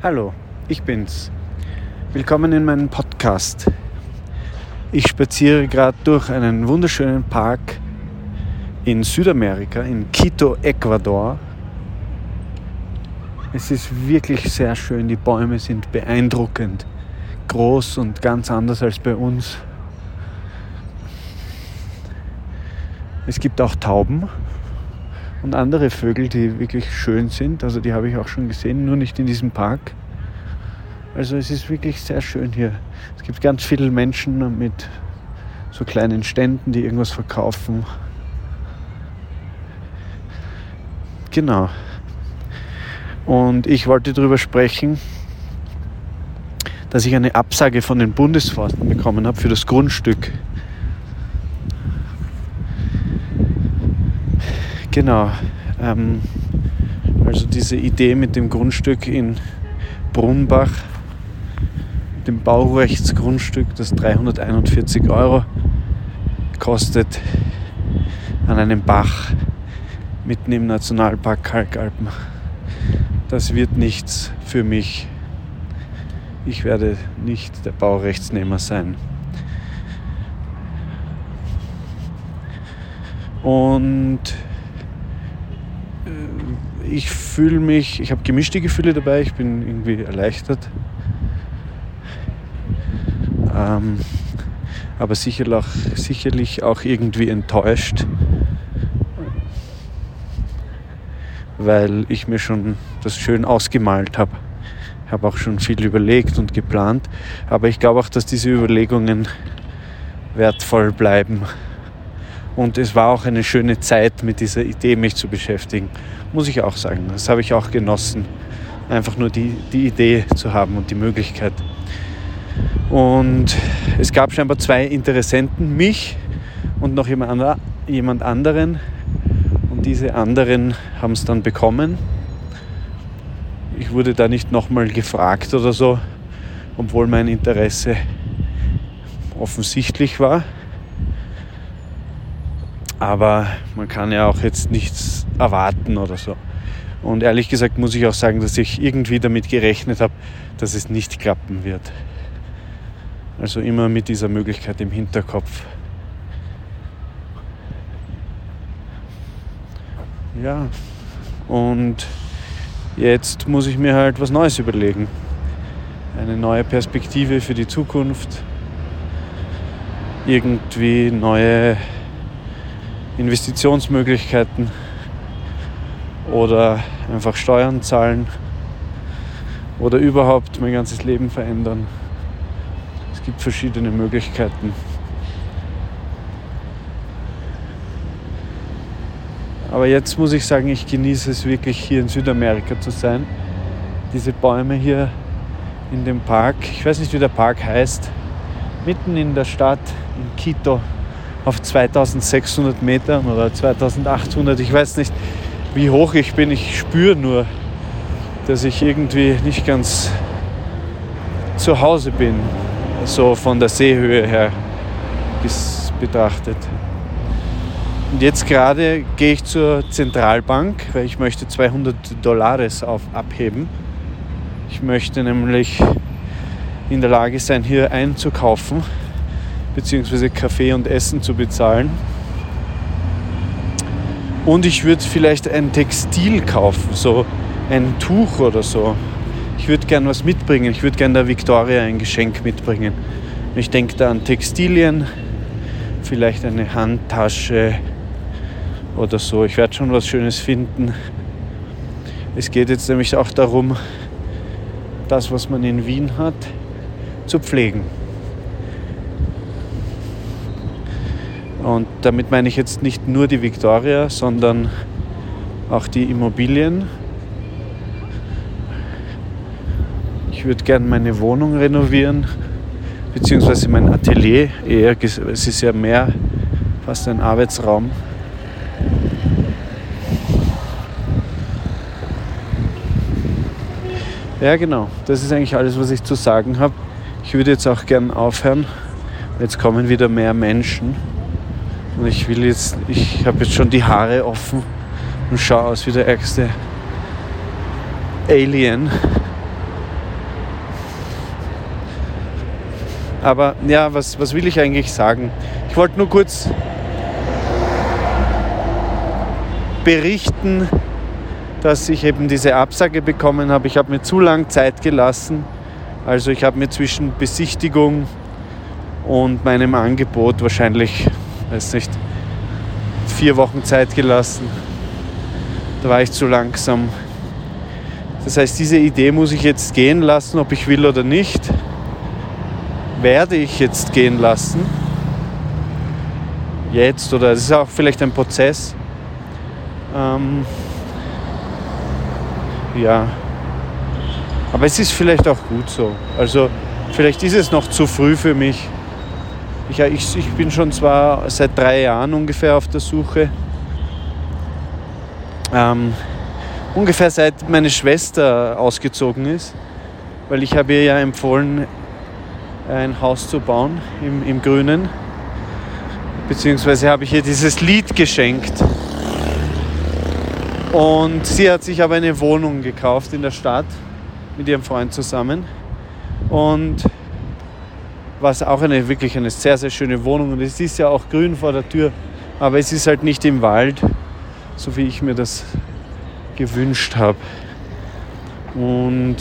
Hallo, ich bin's. Willkommen in meinem Podcast. Ich spaziere gerade durch einen wunderschönen Park in Südamerika, in Quito, Ecuador. Es ist wirklich sehr schön, die Bäume sind beeindruckend, groß und ganz anders als bei uns. Es gibt auch Tauben und andere Vögel, die wirklich schön sind. Also die habe ich auch schon gesehen, nur nicht in diesem Park. Also es ist wirklich sehr schön hier. Es gibt ganz viele Menschen mit so kleinen Ständen, die irgendwas verkaufen. Genau. Und ich wollte darüber sprechen, dass ich eine Absage von den Bundesforsten bekommen habe für das Grundstück Genau. Ähm, also diese Idee mit dem Grundstück in Brunbach, dem Baurechtsgrundstück, das 341 Euro kostet, an einem Bach mitten im Nationalpark Kalkalpen. Das wird nichts für mich. Ich werde nicht der Baurechtsnehmer sein. Und ich fühle mich, ich habe gemischte Gefühle dabei, ich bin irgendwie erleichtert. Ähm, aber sicherlich auch, sicherlich auch irgendwie enttäuscht, weil ich mir schon das schön ausgemalt habe. Ich habe auch schon viel überlegt und geplant, aber ich glaube auch, dass diese Überlegungen wertvoll bleiben. Und es war auch eine schöne Zeit, mit dieser Idee mich zu beschäftigen muss ich auch sagen. Das habe ich auch genossen, einfach nur die, die Idee zu haben und die Möglichkeit. Und es gab scheinbar zwei Interessenten, mich und noch jemand anderen. Und diese anderen haben es dann bekommen. Ich wurde da nicht nochmal gefragt oder so, obwohl mein Interesse offensichtlich war. Aber man kann ja auch jetzt nichts erwarten oder so. Und ehrlich gesagt muss ich auch sagen, dass ich irgendwie damit gerechnet habe, dass es nicht klappen wird. Also immer mit dieser Möglichkeit im Hinterkopf. Ja, und jetzt muss ich mir halt was Neues überlegen. Eine neue Perspektive für die Zukunft. Irgendwie neue Investitionsmöglichkeiten oder einfach Steuern zahlen oder überhaupt mein ganzes Leben verändern. Es gibt verschiedene Möglichkeiten. Aber jetzt muss ich sagen, ich genieße es wirklich hier in Südamerika zu sein. Diese Bäume hier in dem Park, ich weiß nicht wie der Park heißt, mitten in der Stadt in Quito auf 2600 Metern oder 2800. Ich weiß nicht, wie hoch ich bin. Ich spüre nur, dass ich irgendwie nicht ganz zu Hause bin, so von der Seehöhe her betrachtet. Und jetzt gerade gehe ich zur Zentralbank, weil ich möchte 200 Dollars auf abheben. Ich möchte nämlich in der Lage sein, hier einzukaufen beziehungsweise Kaffee und Essen zu bezahlen. Und ich würde vielleicht ein Textil kaufen, so ein Tuch oder so. Ich würde gern was mitbringen. Ich würde gern der Victoria ein Geschenk mitbringen. Ich denke da an Textilien, vielleicht eine Handtasche oder so. Ich werde schon was Schönes finden. Es geht jetzt nämlich auch darum, das, was man in Wien hat, zu pflegen. Und damit meine ich jetzt nicht nur die Victoria, sondern auch die Immobilien. Ich würde gerne meine Wohnung renovieren, beziehungsweise mein Atelier. Eher, es ist ja mehr fast ein Arbeitsraum. Ja, genau. Das ist eigentlich alles, was ich zu sagen habe. Ich würde jetzt auch gern aufhören. Jetzt kommen wieder mehr Menschen. Und ich will jetzt, ich habe jetzt schon die Haare offen und schaue aus wie der ärgste Alien. Aber ja, was, was will ich eigentlich sagen? Ich wollte nur kurz berichten, dass ich eben diese Absage bekommen habe. Ich habe mir zu lang Zeit gelassen. Also ich habe mir zwischen Besichtigung und meinem Angebot wahrscheinlich weiß nicht, vier Wochen Zeit gelassen. Da war ich zu langsam. Das heißt, diese Idee muss ich jetzt gehen lassen, ob ich will oder nicht. Werde ich jetzt gehen lassen. Jetzt oder es ist auch vielleicht ein Prozess. Ähm, ja. Aber es ist vielleicht auch gut so. Also vielleicht ist es noch zu früh für mich. Ich, ich, ich bin schon zwar seit drei Jahren ungefähr auf der Suche. Ähm, ungefähr seit meine Schwester ausgezogen ist, weil ich habe ihr ja empfohlen, ein Haus zu bauen im, im Grünen. Beziehungsweise habe ich ihr dieses Lied geschenkt. Und sie hat sich aber eine Wohnung gekauft in der Stadt mit ihrem Freund zusammen. Und was auch eine wirklich eine sehr, sehr schöne Wohnung. Und es ist ja auch grün vor der Tür, aber es ist halt nicht im Wald, so wie ich mir das gewünscht habe. Und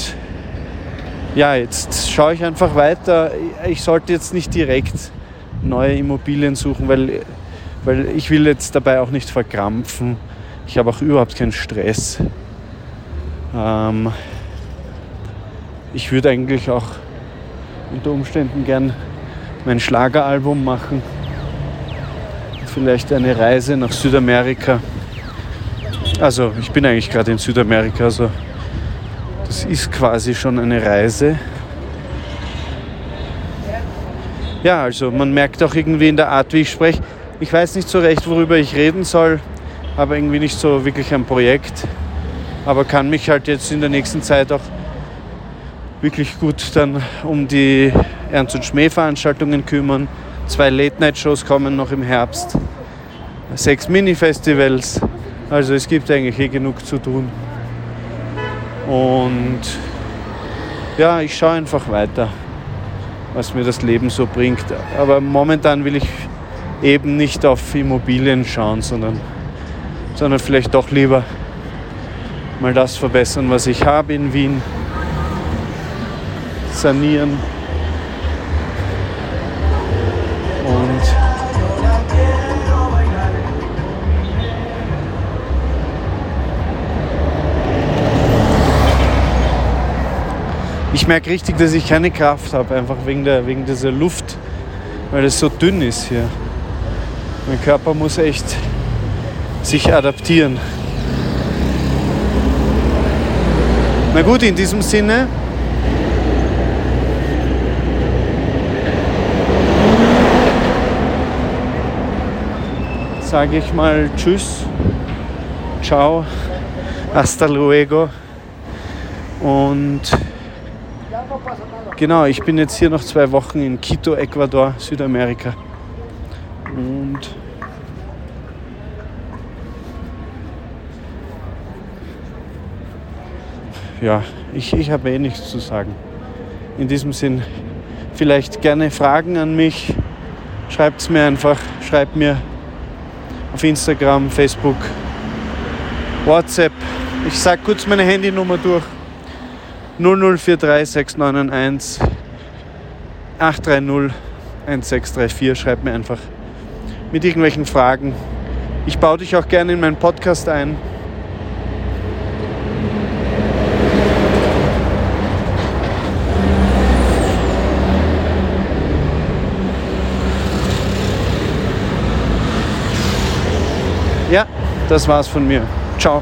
ja, jetzt schaue ich einfach weiter. Ich sollte jetzt nicht direkt neue Immobilien suchen, weil, weil ich will jetzt dabei auch nicht verkrampfen ich habe auch überhaupt keinen Stress. Ähm, ich würde eigentlich auch unter Umständen gern mein Schlageralbum machen. Vielleicht eine Reise nach Südamerika. Also ich bin eigentlich gerade in Südamerika, also das ist quasi schon eine Reise. Ja, also man merkt auch irgendwie in der Art, wie ich spreche. Ich weiß nicht so recht, worüber ich reden soll habe irgendwie nicht so wirklich ein Projekt, aber kann mich halt jetzt in der nächsten Zeit auch wirklich gut dann um die Ernst und Schmäh Veranstaltungen kümmern. Zwei Late-Night-Shows kommen noch im Herbst, sechs Mini-Festivals. Also es gibt eigentlich eh genug zu tun. Und ja, ich schaue einfach weiter, was mir das Leben so bringt. Aber momentan will ich eben nicht auf Immobilien schauen, sondern sondern vielleicht doch lieber mal das verbessern, was ich habe in Wien, sanieren ich merke richtig, dass ich keine Kraft habe, einfach wegen, der, wegen dieser Luft, weil es so dünn ist hier. Mein Körper muss echt sich adaptieren. Na gut, in diesem Sinne. Sage ich mal Tschüss, Ciao, hasta luego. Und genau, ich bin jetzt hier noch zwei Wochen in Quito, Ecuador, Südamerika. Und ja, ich, ich habe eh nichts zu sagen. In diesem Sinn, vielleicht gerne Fragen an mich. Schreibt es mir einfach. Schreibt mir auf Instagram, Facebook, WhatsApp. Ich sage kurz meine Handynummer durch. 0043 691 830 1634. Schreibt mir einfach mit irgendwelchen Fragen. Ich baue dich auch gerne in meinen Podcast ein. Ja, das war's von mir. Ciao.